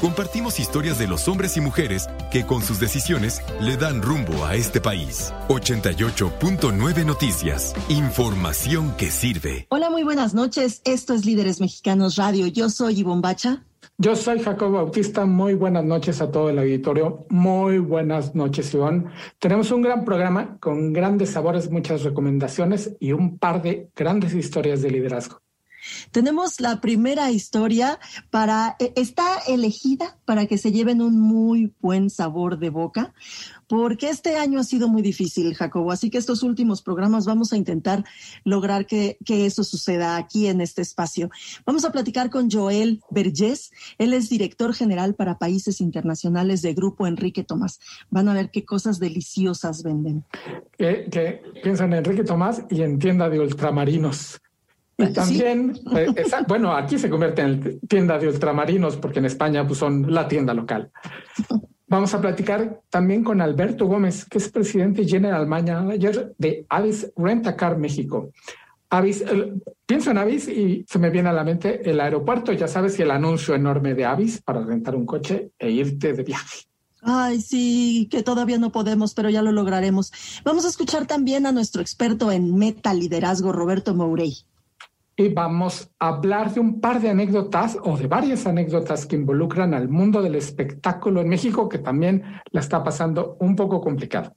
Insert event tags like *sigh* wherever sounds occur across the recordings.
Compartimos historias de los hombres y mujeres que con sus decisiones le dan rumbo a este país. 88.9 Noticias. Información que sirve. Hola, muy buenas noches. Esto es Líderes Mexicanos Radio. Yo soy Ivonne Bacha. Yo soy Jacob Bautista. Muy buenas noches a todo el auditorio. Muy buenas noches, Ivonne. Tenemos un gran programa con grandes sabores, muchas recomendaciones y un par de grandes historias de liderazgo. Tenemos la primera historia para, e, está elegida para que se lleven un muy buen sabor de boca, porque este año ha sido muy difícil, Jacobo. Así que estos últimos programas vamos a intentar lograr que, eso suceda aquí en este espacio. Vamos a platicar con Joel Vergés. Él es director general para países internacionales de Grupo Enrique Tomás. Van a ver qué cosas deliciosas venden. Que, piensan en Enrique Tomás y en tienda de ultramarinos. Y también, eh, bueno, aquí se convierte en tienda de ultramarinos porque en España pues, son la tienda local. Vamos a platicar también con Alberto Gómez, que es presidente y general manager de Avis Rentacar México. Avis, pienso en Avis y se me viene a la mente el aeropuerto, ya sabes, y el anuncio enorme de Avis para rentar un coche e irte de viaje. Ay, sí, que todavía no podemos, pero ya lo lograremos. Vamos a escuchar también a nuestro experto en meta liderazgo, Roberto Mourey y vamos a hablar de un par de anécdotas o de varias anécdotas que involucran al mundo del espectáculo en México, que también la está pasando un poco complicado.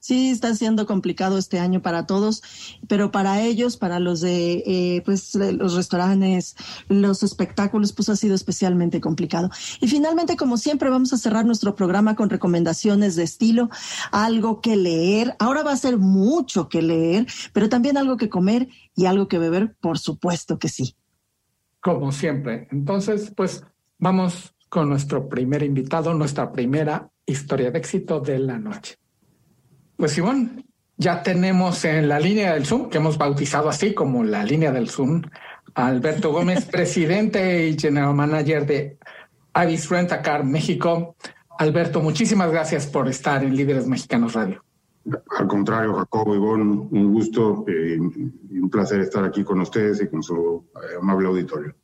Sí, está siendo complicado este año para todos, pero para ellos, para los de eh, pues los restaurantes, los espectáculos, pues ha sido especialmente complicado. Y finalmente, como siempre, vamos a cerrar nuestro programa con recomendaciones de estilo, algo que leer. Ahora va a ser mucho que leer, pero también algo que comer y algo que beber, por supuesto que sí. Como siempre. Entonces, pues vamos con nuestro primer invitado, nuestra primera historia de éxito de la noche. Pues Simón, ya tenemos en la línea del Zoom, que hemos bautizado así como la línea del Zoom, a Alberto Gómez, *laughs* presidente y general manager de Avis Rentacar México. Alberto, muchísimas gracias por estar en Líderes Mexicanos Radio. Al contrario, Jacobo Ivón, un gusto eh, y un placer estar aquí con ustedes y con su eh, amable auditorio.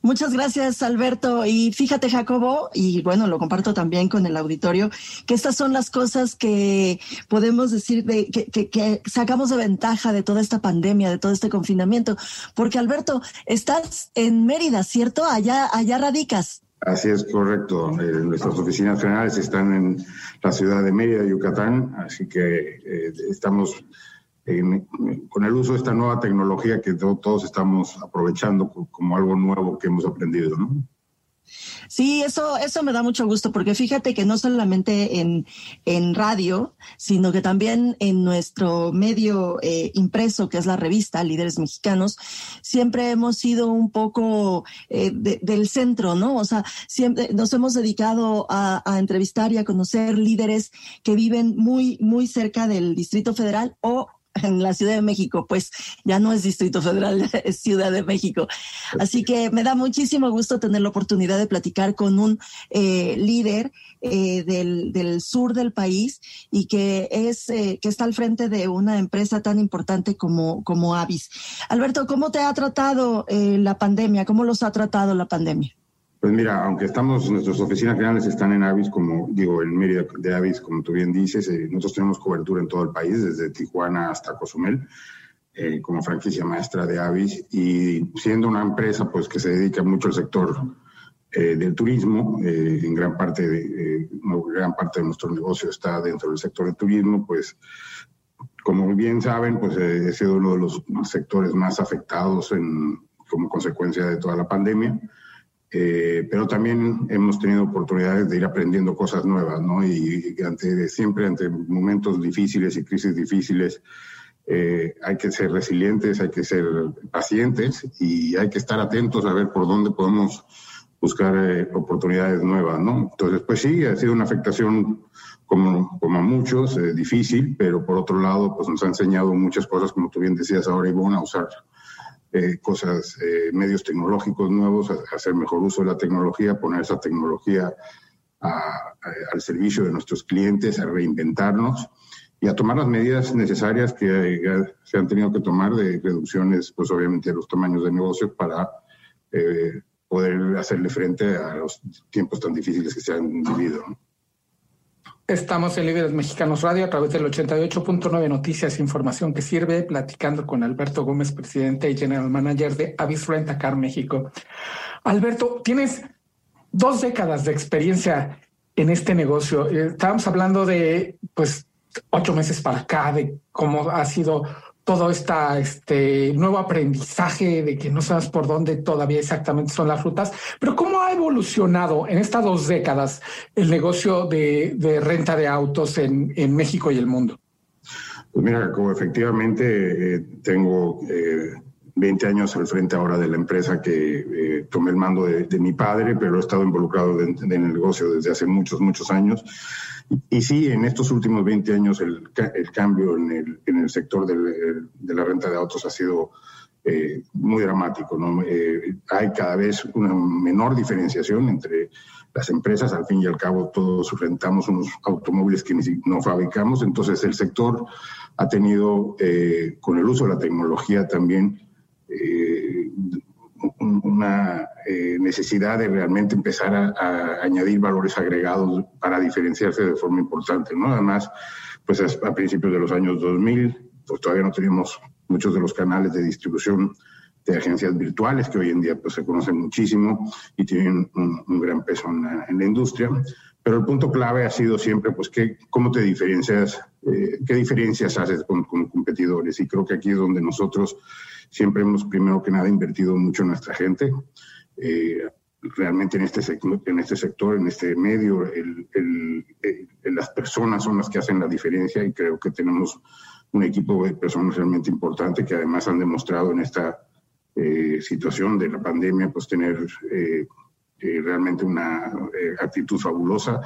Muchas gracias, Alberto. Y fíjate, Jacobo, y bueno, lo comparto también con el auditorio, que estas son las cosas que podemos decir de, que, que, sacamos de ventaja de toda esta pandemia, de todo este confinamiento. Porque, Alberto, estás en Mérida, ¿cierto? Allá, allá radicas. Así es, correcto. Eh, nuestras oficinas generales están en la ciudad de Mérida, Yucatán, así que eh, estamos con el uso de esta nueva tecnología que todos estamos aprovechando como algo nuevo que hemos aprendido, ¿no? Sí, eso, eso me da mucho gusto, porque fíjate que no solamente en, en radio, sino que también en nuestro medio eh, impreso, que es la revista Líderes Mexicanos, siempre hemos sido un poco eh, del centro, ¿no? O sea, siempre nos hemos dedicado a, a, entrevistar y a conocer líderes que viven muy, muy cerca del Distrito Federal o en la Ciudad de México, pues ya no es Distrito Federal, *laughs* es Ciudad de México. Así que me da muchísimo gusto tener la oportunidad de platicar con un eh, líder eh, del, del, sur del país y que es eh, que está al frente de una empresa tan importante como, como Avis. Alberto, ¿cómo te ha tratado la pandemia? ¿Cómo los ha tratado la pandemia? Pues mira, aunque estamos, nuestras oficinas generales están en Avis, como digo, en Mérida de Avis, como tú bien dices, eh, nosotros tenemos cobertura en todo el país, desde Tijuana hasta Cozumel, eh, como franquicia maestra de Avis, y siendo una empresa pues que se dedica mucho al sector eh, del turismo, en gran parte, de, gran parte de nuestro negocio está dentro del sector del turismo, pues como bien saben, pues he sido uno de los sectores más afectados en, como consecuencia de toda la pandemia. Eh, pero también hemos tenido oportunidades de ir aprendiendo cosas nuevas, ¿no? Y, siempre ante momentos difíciles y crisis difíciles, eh, hay que ser resilientes, hay que ser pacientes y hay que estar atentos a ver por dónde podemos buscar eh, oportunidades nuevas, ¿no? Entonces, pues sí, ha sido una afectación como, a muchos, difícil, pero por otro lado, pues nos ha enseñado muchas cosas, como tú bien decías ahora, Ivonne, a usar eh, cosas, eh, medios tecnológicos nuevos, hacer mejor uso de la tecnología, poner esa tecnología al servicio de nuestros clientes, a reinventarnos y a tomar las medidas necesarias que se han tenido que tomar de reducciones, pues obviamente de los tamaños de negocios para eh, poder hacerle frente a los tiempos tan difíciles que se han vivido. Estamos en Líderes Mexicanos Radio a través del 88.9 Noticias, información que sirve, platicando con Alberto Gómez, presidente y general manager de Avis Rentacar México. Alberto, tienes dos décadas de experiencia en este negocio. Eh, estábamos hablando de, pues, ocho meses para acá, de cómo ha sido todo este nuevo aprendizaje de que no sabes por dónde todavía exactamente son las rutas, pero cómo ha evolucionado en estas dos décadas el negocio de, renta de autos en, México y el mundo. Pues mira, como efectivamente eh, tengo 20 eh, años al frente ahora de la empresa que eh, tomé el mando de, mi padre, pero he estado involucrado en el negocio desde hace muchos, muchos años. Y sí, en estos últimos 20 años el, el cambio en el, en el sector del, de la renta de autos ha sido eh, muy dramático. ¿no? Eh, hay cada vez una menor diferenciación entre las empresas. Al fin y al cabo, todos rentamos unos automóviles que no fabricamos. Entonces, el sector ha tenido, eh, con el uso de la tecnología también, una eh, necesidad de realmente empezar a, añadir valores agregados para diferenciarse de forma importante, ¿no? Además, pues a, principios de los años 2000, pues todavía no teníamos muchos de los canales de distribución de agencias virtuales que hoy en día pues se conocen muchísimo y tienen un, gran peso en la, industria. Pero el punto clave ha sido siempre, pues, ¿qué, ¿cómo te diferencias? Eh, ¿Qué diferencias haces con, con competidores? Y creo que aquí es donde nosotros Siempre hemos, primero que nada, invertido mucho en nuestra gente. Eh, realmente en este, sector, en este sector, en este medio, las personas son las que hacen la diferencia y creo que tenemos un equipo de personas realmente importante que además han demostrado en esta eh, situación de la pandemia, pues tener eh, realmente una actitud fabulosa.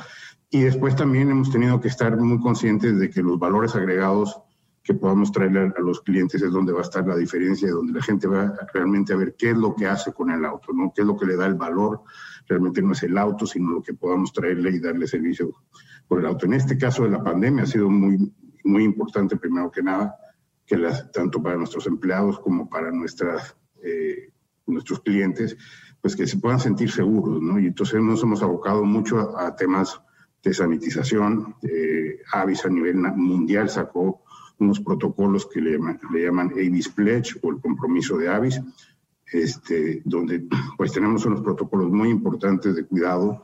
Y después también hemos tenido que estar muy conscientes de que los valores agregados que podamos traerle a, los clientes es donde va a estar la diferencia, donde la gente va realmente a ver qué es lo que hace con el auto, ¿no? qué es lo que le da el valor. Realmente no es el auto, sino lo que podamos traerle y darle servicio por el auto. En este caso de la pandemia ha sido muy, muy importante, primero que nada, que las, tanto para nuestros empleados como para nuestras, eh, nuestros clientes, pues que se puedan sentir seguros, ¿no? Y entonces nos hemos abocado mucho a, temas de sanitización. Eh, Avis a nivel mundial sacó unos protocolos que le le llaman Avis Pledge o el compromiso de Avis, este, donde pues tenemos unos protocolos muy importantes de cuidado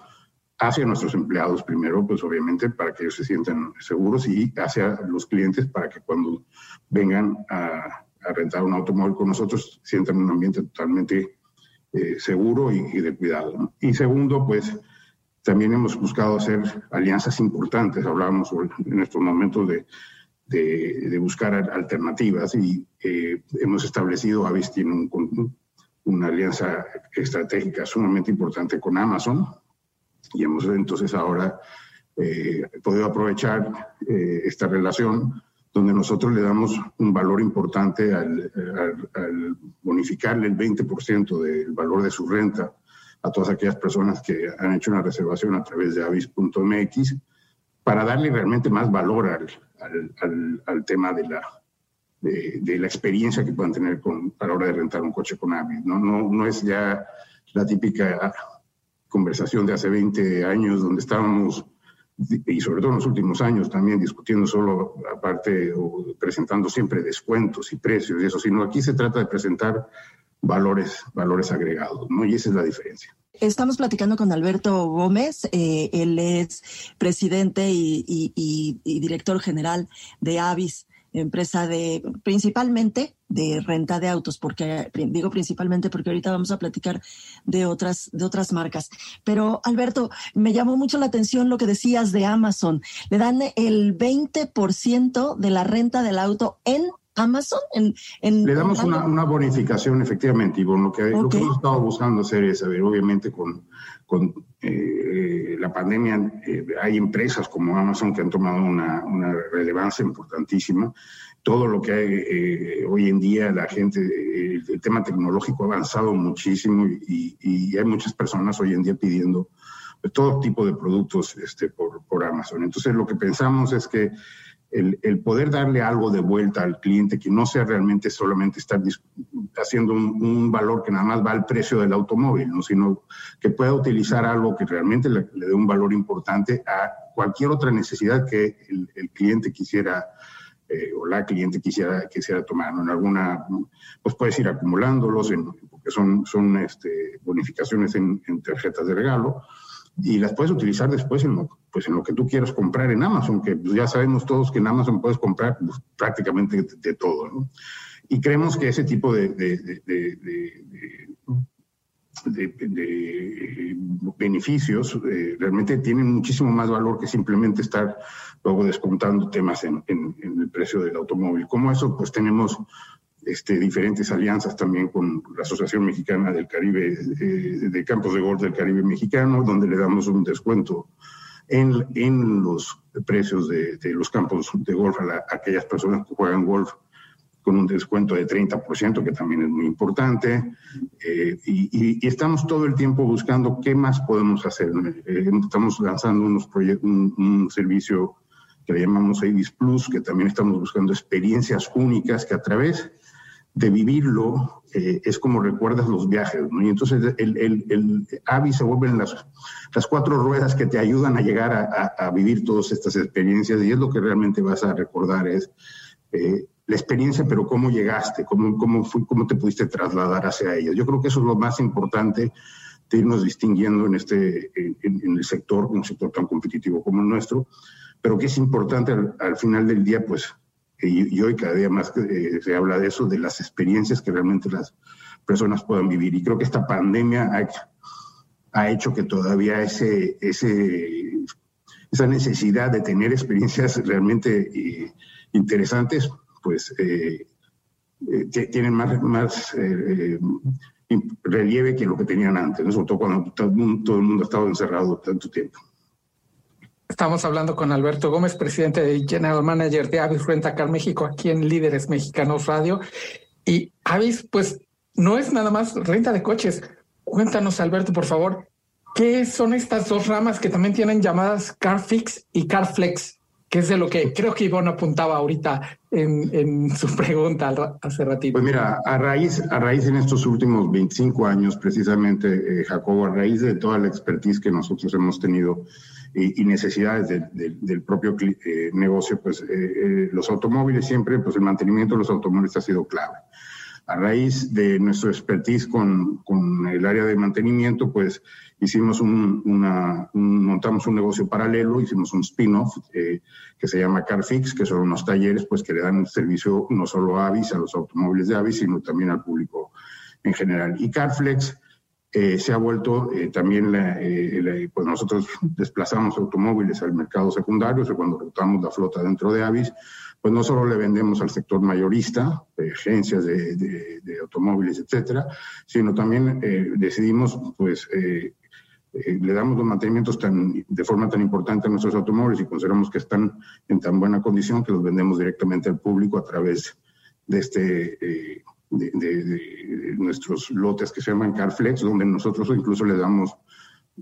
hacia nuestros empleados primero, pues obviamente para que ellos se sientan seguros y hacia los clientes para que cuando vengan a, rentar un automóvil con nosotros sientan un ambiente totalmente eh, seguro y, de cuidado. Y segundo, pues también hemos buscado hacer alianzas importantes. Hablábamos en estos momentos de de, buscar alternativas y eh, hemos establecido, Avis tiene una alianza estratégica sumamente importante con Amazon y hemos entonces ahora eh, podido aprovechar eh, esta relación donde nosotros le damos un valor importante al, al bonificarle el 20% del valor de su renta a todas aquellas personas que han hecho una reservación a través de avis.mx para darle realmente más valor al, al, al, tema de la, de, la experiencia que puedan tener con, a la hora de rentar un coche con Avis. ¿no? No, no es ya la típica conversación de hace 20 años donde estábamos, y sobre todo en los últimos años también discutiendo solo aparte o presentando siempre descuentos y precios y eso, sino aquí se trata de presentar valores, valores agregados, ¿no? Y esa es la diferencia. Estamos platicando con Alberto Gómez, eh, él es presidente y, director general de Avis, empresa de principalmente de renta de autos, porque digo principalmente porque ahorita vamos a platicar de otras de otras marcas. Pero Alberto, me llamó mucho la atención lo que decías de Amazon. Le dan el 20% de la renta del auto en Amazon? En, Le damos una, bonificación, efectivamente, y bueno, lo que, hemos estado buscando hacer es, a ver, obviamente con, con eh, la pandemia eh, hay empresas como Amazon que han tomado una, relevancia importantísima todo lo que hay eh, hoy en día, la gente, el, tema tecnológico ha avanzado muchísimo y, hay muchas personas hoy en día pidiendo todo tipo de productos este, por, por Amazon. Entonces lo que pensamos es que el, poder darle algo de vuelta al cliente que no sea realmente solamente estar haciendo un, valor que nada más va al precio del automóvil, ¿no? sino que pueda utilizar algo que realmente le, dé un valor importante a cualquier otra necesidad que el, el cliente quisiera eh, o la cliente quisiera, quisiera tomar. ¿no? En alguna, pues puedes ir acumulándolos, en, porque son, son este, bonificaciones en, en tarjetas de regalo y las puedes utilizar después en lo, pues en lo que tú quieras comprar en Amazon, que ya sabemos todos que en Amazon puedes comprar pues, prácticamente de, todo. ¿no? Y creemos que ese tipo de, de, de beneficios eh, realmente tienen muchísimo más valor que simplemente estar luego descontando temas en, en, en, el precio del automóvil. Como eso, pues tenemos este, diferentes alianzas también con la Asociación Mexicana del Caribe, eh, de Campos de Golf del Caribe Mexicano, donde le damos un descuento en, en los precios de, los campos de golf a, aquellas personas que juegan golf con un descuento de 30%, que también es muy importante. Eh, y, estamos todo el tiempo buscando qué más podemos hacer. Eh, estamos lanzando unos un, un servicio que le llamamos Avis Plus, que también estamos buscando experiencias únicas que a través de vivirlo eh, es como recuerdas los viajes, ¿no? Y entonces el, el, el AVI se vuelven las, las cuatro ruedas que te ayudan a llegar a, a, vivir todas estas experiencias y es lo que realmente vas a recordar, es eh, la experiencia, pero cómo llegaste, cómo, cómo, cómo te pudiste trasladar hacia ellas. Yo creo que eso es lo más importante de irnos distinguiendo en, este, en, en el sector, un sector tan competitivo como el nuestro, pero que es importante al final del día, pues y, hoy cada día más eh, se habla de eso, de las experiencias que realmente las personas puedan vivir. Y creo que esta pandemia ha, ha hecho que todavía ese, ese, esa necesidad de tener experiencias realmente eh, interesantes, pues eh, eh tienen más, más eh, relieve que lo que tenían antes, sobre todo cuando todo el mundo ha estado encerrado tanto tiempo. Estamos hablando con Alberto Gómez, presidente y General Manager de Avis Rentacar México, aquí en Líderes Mexicanos Radio. Y Avis, pues no es nada más renta de coches. Cuéntanos, Alberto, por favor, ¿qué son estas dos ramas que también tienen llamadas CarFix y CarFlex? Que es de lo que creo que Ivonne apuntaba ahorita en, en, su *laughs* pregunta hace ratito. Pues mira, a raíz, a raíz en estos últimos 25 años, precisamente, eh, Jacobo, a raíz de toda la expertise que nosotros hemos tenido y, y necesidades de, de, del propio eh, negocio, pues eh, eh, los automóviles siempre, pues el mantenimiento de los automóviles ha sido clave. A raíz de nuestro expertise con, con el área de mantenimiento, pues hicimos un, una, un, montamos un negocio paralelo, hicimos un spin-off eh, que se llama CarFix, que son unos talleres pues que le dan servicio no solo a Avis, a los automóviles de Avis, sino también al público en general. Y CarFlex eh, se ha vuelto eh, también, eh, la, pues nosotros desplazamos automóviles al mercado secundario, o sea, cuando rotamos la flota dentro de Avis, pues no solo le vendemos al sector mayorista, agencias de, de, de, automóviles, etcétera, sino también decidimos, pues, le damos los mantenimientos tan, de forma tan importante a nuestros automóviles y consideramos que están en tan buena condición que los vendemos directamente al público a través de este de, nuestros lotes que se llaman CarFlex, donde nosotros incluso le damos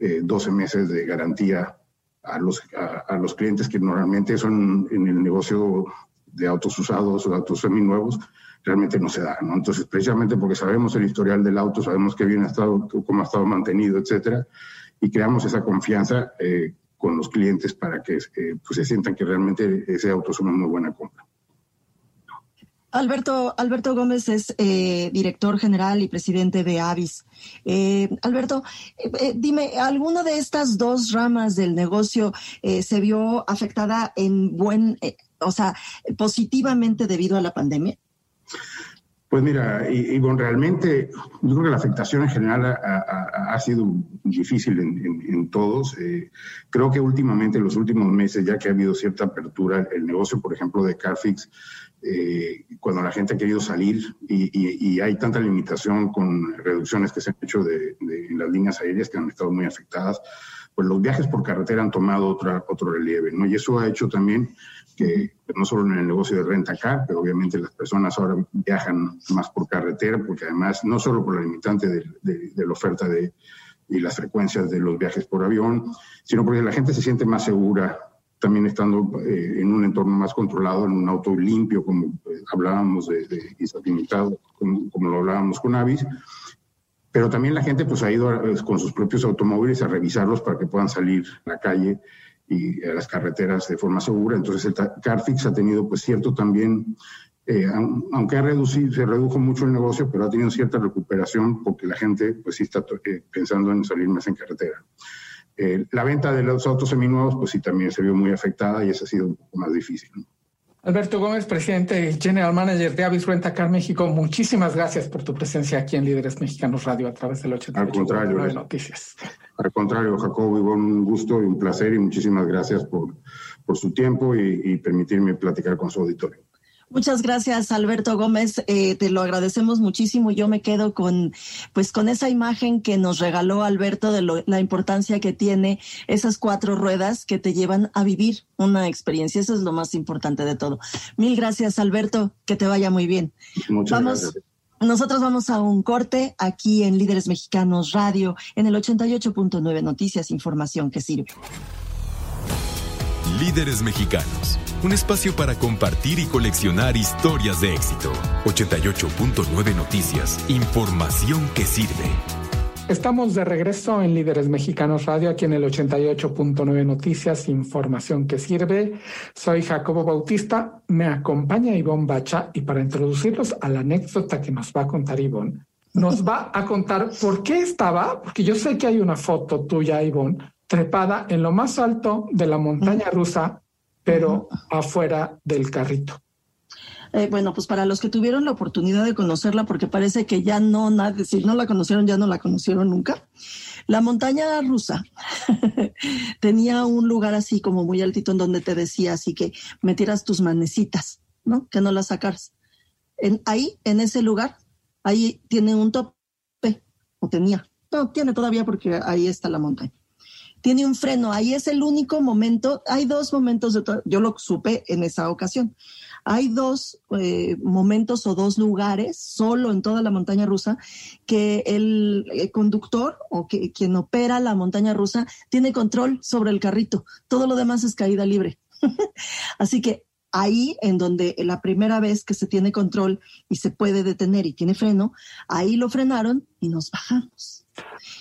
eh, 12 meses de garantía a los, a, los clientes que normalmente son en el negocio de autos usados o autos seminuevos, realmente no se da, ¿no? Entonces, precisamente porque sabemos el historial del auto, sabemos qué bien ha estado, cómo ha estado mantenido, etcétera, y creamos esa confianza eh, con los clientes para que eh, pues se sientan que realmente ese auto es una muy buena compra. Alberto, Alberto Gómez es eh, director general y presidente de Avis. Eh, Alberto, eh, eh, dime, ¿alguna de estas dos ramas del negocio eh, se vio afectada en buen, eh, o sea, positivamente debido a la pandemia? Pues mira, bueno, realmente yo creo que la afectación en general ha, sido difícil en, todos. Creo que últimamente, en los últimos meses, ya que ha habido cierta apertura, el negocio, por ejemplo, de Carfix, eh, cuando la gente ha querido salir y, hay tanta limitación con reducciones que se han hecho de, las líneas aéreas que han estado muy afectadas, pues los viajes por carretera han tomado otra, otro relieve, ¿no? Y eso ha hecho también que no solo en el negocio de renta acá, pero obviamente las personas ahora viajan más por carretera, porque además no solo por la limitante de, de la oferta de, y las frecuencias de los viajes por avión, sino porque la gente se siente más segura también estando eh, en un entorno más controlado, en un auto limpio, como eh, hablábamos de, de limitado, como, como, lo hablábamos con Avis. Pero también la gente pues ha ido con sus propios automóviles a revisarlos para que puedan salir a la calle y a las carreteras de forma segura. Entonces el Carfix ha tenido pues cierto también eh, aunque ha reducido, se redujo mucho el negocio, pero ha tenido cierta recuperación porque la gente pues sí está eh, pensando en salir más en carretera. Eh, la venta de los autos seminuevos pues sí también se vio muy afectada y eso ha sido un poco más difícil. Alberto Gómez, presidente y General Manager de Avis Car México, muchísimas gracias por tu presencia aquí en Líderes Mexicanos Radio a través del 88 Al contrario, Noticias. Al contrario, Jacobo, un gusto y un placer y muchísimas gracias por, por su tiempo y permitirme platicar con su auditorio. Muchas gracias, Alberto Gómez. Eh, te lo agradecemos muchísimo. Yo me quedo con, pues, con esa imagen que nos regaló Alberto de la importancia que tiene esas cuatro ruedas que te llevan a vivir una experiencia. Eso es lo más importante de todo. Mil gracias, Alberto. Que te vaya muy bien. Muchas gracias. Nosotros vamos a un corte aquí en Líderes Mexicanos Radio, en el 88.9 Noticias, información que sirve. Líderes Mexicanos un espacio para compartir y coleccionar historias de éxito. 88.9 Noticias, información que sirve. Estamos de regreso en Líderes Mexicanos Radio, aquí en el 88.9 Noticias, información que sirve. Soy Jacobo Bautista, me acompaña Ivonne Bacha y para introducirlos a la anécdota que nos va a contar Ivonne, nos va a contar por qué estaba, porque yo sé que hay una foto tuya, Ivonne, trepada en lo más alto de la montaña rusa pero afuera del carrito. Eh, bueno, pues para los que tuvieron la oportunidad de conocerla, porque parece que ya no, nadie, si no la conocieron, ya no la conocieron nunca. La montaña rusa *laughs* tenía un lugar así como muy altito en donde te decía así que metieras tus manecitas, ¿no? Que no las sacaras. En, ahí, en ese lugar, ahí tiene un tope, o tenía, no, tiene todavía porque ahí está la montaña tiene un freno. Ahí es el único momento. Hay dos momentos, de yo lo supe en esa ocasión. Hay dos eh, momentos o dos lugares solo en toda la montaña rusa que el, conductor o que quien opera la montaña rusa tiene control sobre el carrito. Todo lo demás es caída libre. *laughs* Así que ahí en donde la primera vez que se tiene control y se puede detener y tiene freno, ahí lo frenaron y nos bajamos.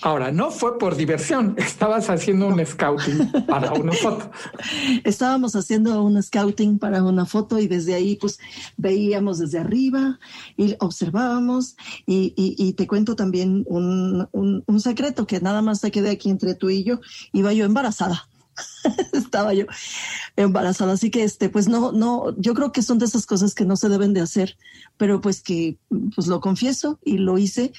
Ahora, no fue por diversión, *laughs* estabas haciendo un scouting para una foto. *laughs* Estábamos haciendo un scouting para una foto y desde ahí pues veíamos desde arriba y observábamos y, te cuento también un, secreto que nada más se quedé aquí entre tú y yo, iba yo embarazada. *laughs* Estaba yo embarazada, así que este, pues no, no, yo creo que son de esas cosas que no se deben de hacer, pero pues que, pues lo confieso y lo hice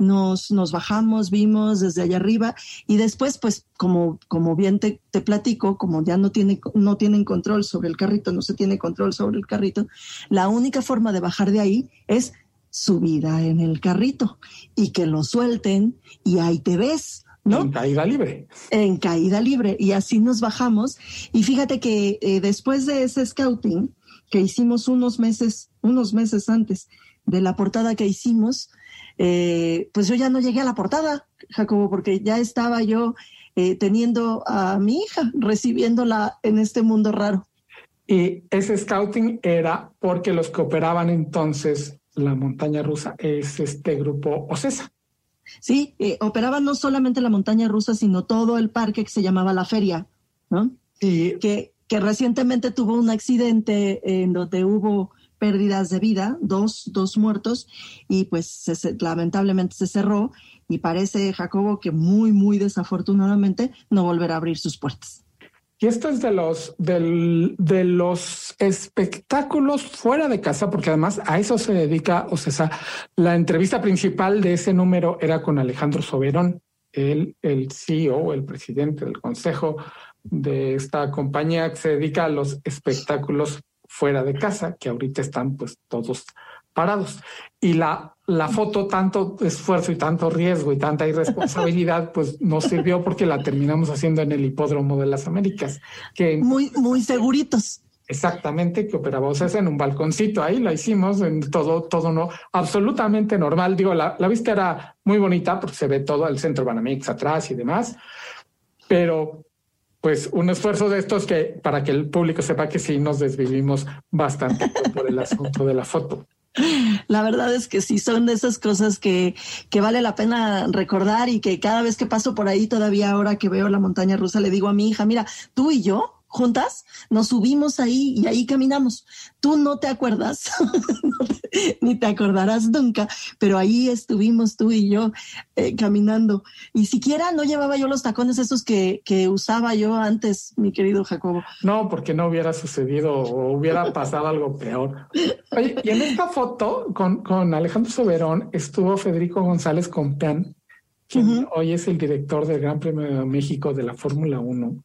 nos, nos bajamos, vimos desde allá arriba y después, pues como, como bien te, te, platico, como ya no, tiene, no tienen control sobre el carrito, no se tiene control sobre el carrito, la única forma de bajar de ahí es subida en el carrito y que lo suelten y ahí te ves. ¿No? En caída libre. En caída libre. Y así nos bajamos. Y fíjate que eh, después de ese scouting que hicimos unos meses, unos meses antes de la portada que hicimos, eh, pues yo ya no llegué a la portada, Jacobo, porque ya estaba yo eh, teniendo a mi hija, recibiéndola en este mundo raro. Y ese scouting era porque los que operaban entonces la montaña rusa es este grupo OCESA. Sí, eh, operaban no solamente la montaña rusa, sino todo el parque que se llamaba La Feria, ¿no? Y que, que recientemente tuvo un accidente en donde hubo pérdidas de vida, dos, dos muertos, y pues lamentablemente se cerró y parece, Jacobo, que muy, muy desafortunadamente no volverá a abrir sus puertas. Y esto es de los, del, de los espectáculos fuera de casa, porque además a eso se dedica o sea, La entrevista principal de ese número era con Alejandro Soberón, el, el CEO, el presidente del consejo de esta compañía que se dedica a los espectáculos fuera de casa, que ahorita están pues todos parados. Y la, la foto, tanto esfuerzo y tanto riesgo y tanta irresponsabilidad, *laughs* pues nos sirvió porque la terminamos haciendo en el hipódromo de las Américas. Que muy, muy seguritos. Exactamente, que operábamos en un balconcito. Ahí la hicimos en todo, todo no, absolutamente normal. Digo, la, la vista era muy bonita porque se ve todo el centro Banamex atrás y demás, pero pues un esfuerzo de estos que para que el público sepa que sí nos desvivimos bastante por el asunto de la foto. La verdad es que sí son de esas cosas que, que vale la pena recordar y que cada vez que paso por ahí, todavía ahora que veo la montaña rusa, le digo a mi hija, mira, tú y yo juntas, nos subimos ahí y ahí caminamos. Tú no te acuerdas, *laughs* ni te acordarás nunca, pero ahí estuvimos tú y yo eh, caminando. Y siquiera no llevaba yo los tacones esos que, que usaba yo antes, mi querido Jacobo. No, porque no hubiera sucedido o hubiera pasado algo peor. Oye, y en esta foto con, con Alejandro Soberón estuvo Federico González Compeán, quien hoy es el director del Gran Premio de México de la Fórmula 1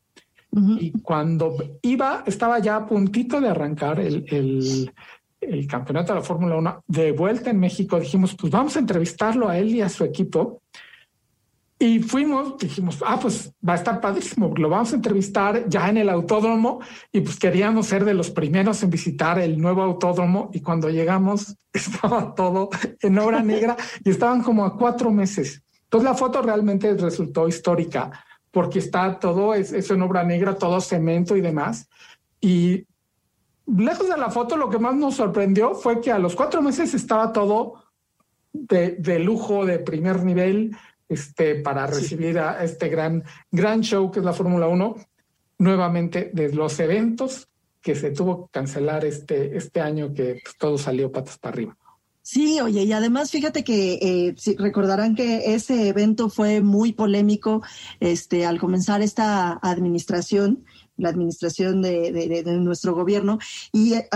y cuando iba, estaba ya a puntito de arrancar el, el, el campeonato de la Fórmula 1 de vuelta en México, dijimos, pues vamos a entrevistarlo a él y a su equipo. Y fuimos, dijimos, ah, pues va a estar padrísimo, lo vamos a entrevistar ya en el autódromo y pues queríamos ser de los primeros en visitar el nuevo autódromo y cuando llegamos *laughs* estaba todo en obra negra y estaban como a cuatro meses. Entonces la foto realmente resultó histórica porque está todo, es, en obra negra, todo cemento y demás. Y lejos de la foto, lo que más nos sorprendió fue que a los cuatro meses estaba todo de, lujo, de primer nivel, este, para recibir a este gran, gran show que es la Fórmula 1, nuevamente de los eventos que se tuvo que cancelar este, este año, que pues, todo salió patas para arriba. Sí, oye, y además fíjate que eh, recordarán que ese evento fue muy polémico este, al comenzar esta administración, la administración de, nuestro gobierno, y eh,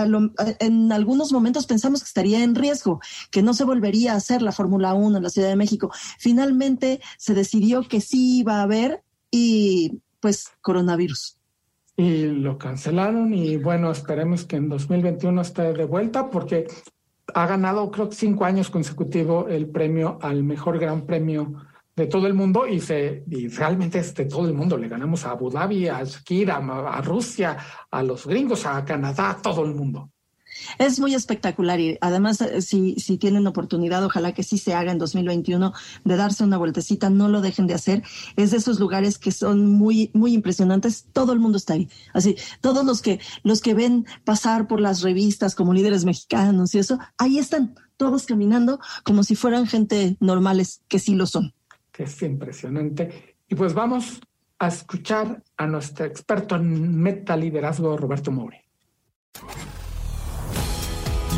en algunos momentos pensamos que estaría en riesgo, que no se volvería a hacer la Fórmula 1 en la Ciudad de México. Finalmente se decidió que sí iba a haber y pues coronavirus y lo cancelaron y bueno, esperemos que en 2021 esté de vuelta porque ha ganado, creo que cinco años consecutivos, el premio al mejor gran premio de todo el mundo y, se, y realmente es de todo el mundo. Le ganamos a Abu Dhabi, a Shakira, a Rusia, a los gringos, a Canadá, a todo el mundo. Es muy espectacular y además eh, si, si tienen oportunidad, ojalá que sí se haga en 2021 de darse una vueltecita, no lo dejen de hacer. Es de esos lugares que son muy, muy impresionantes. Todo el mundo está ahí. Así, todos los que, los que ven pasar por las revistas como líderes mexicanos y eso, ahí están todos caminando como si fueran gente normales, que sí lo son. Que es impresionante. Y pues vamos a escuchar a nuestro experto en meta liderazgo, Roberto Moure.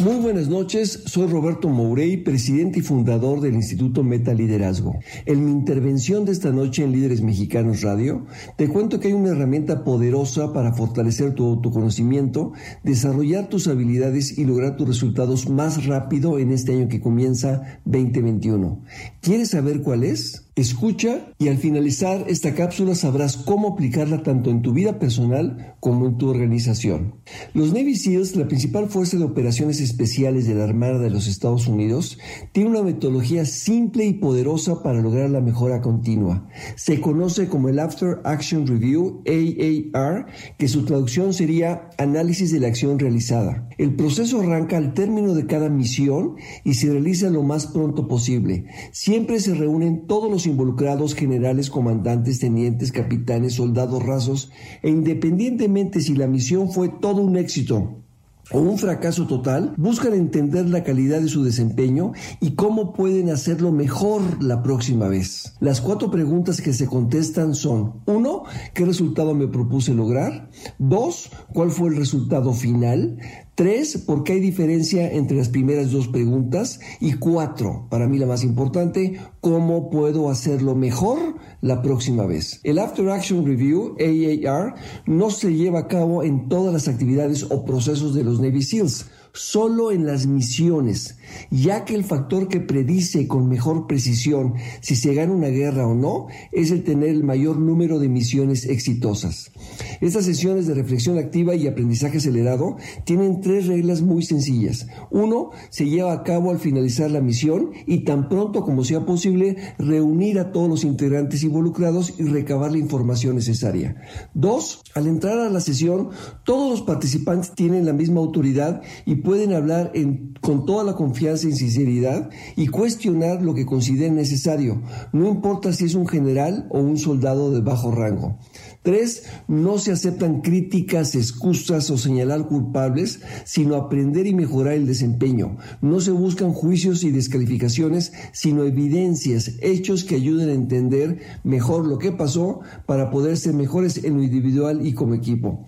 Muy buenas noches, soy Roberto Mourey, presidente y fundador del Instituto Meta Liderazgo. En mi intervención de esta noche en Líderes Mexicanos Radio, te cuento que hay una herramienta poderosa para fortalecer tu autoconocimiento, desarrollar tus habilidades y lograr tus resultados más rápido en este año que comienza 2021. ¿Quieres saber cuál es? Escucha y al finalizar esta cápsula sabrás cómo aplicarla tanto en tu vida personal como en tu organización. Los Navy SEALs, la principal fuerza de operaciones especiales de la Armada de los Estados Unidos, tiene una metodología simple y poderosa para lograr la mejora continua. Se conoce como el After Action Review, AAR, que su traducción sería análisis de la acción realizada. El proceso arranca al término de cada misión y se realiza lo más pronto posible. Siempre se reúnen todos los involucrados, generales, comandantes, tenientes, capitanes, soldados rasos, e independientemente si la misión fue todo un éxito o un fracaso total, buscan entender la calidad de su desempeño y cómo pueden hacerlo mejor la próxima vez. Las cuatro preguntas que se contestan son, uno, ¿qué resultado me propuse lograr? Dos, ¿cuál fue el resultado final? Tres, ¿por qué hay diferencia entre las primeras dos preguntas? Y cuatro, para mí la más importante, ¿cómo puedo hacerlo mejor la próxima vez? El After Action Review, AAR, no se lleva a cabo en todas las actividades o procesos de los Navy SEALs solo en las misiones, ya que el factor que predice con mejor precisión si se gana una guerra o no es el tener el mayor número de misiones exitosas. Estas sesiones de reflexión activa y aprendizaje acelerado tienen tres reglas muy sencillas. Uno, se lleva a cabo al finalizar la misión y tan pronto como sea posible reunir a todos los integrantes involucrados y recabar la información necesaria. Dos, al entrar a la sesión, todos los participantes tienen la misma autoridad y pueden hablar con toda la confianza y sinceridad y cuestionar lo que consideren necesario, no importa si es un general o un soldado de bajo rango. Tres, no se aceptan críticas, excusas o señalar culpables, sino aprender y mejorar el desempeño. No se buscan juicios y descalificaciones, sino evidencias, hechos que ayuden a entender mejor lo que pasó para poder ser mejores en lo individual y como equipo.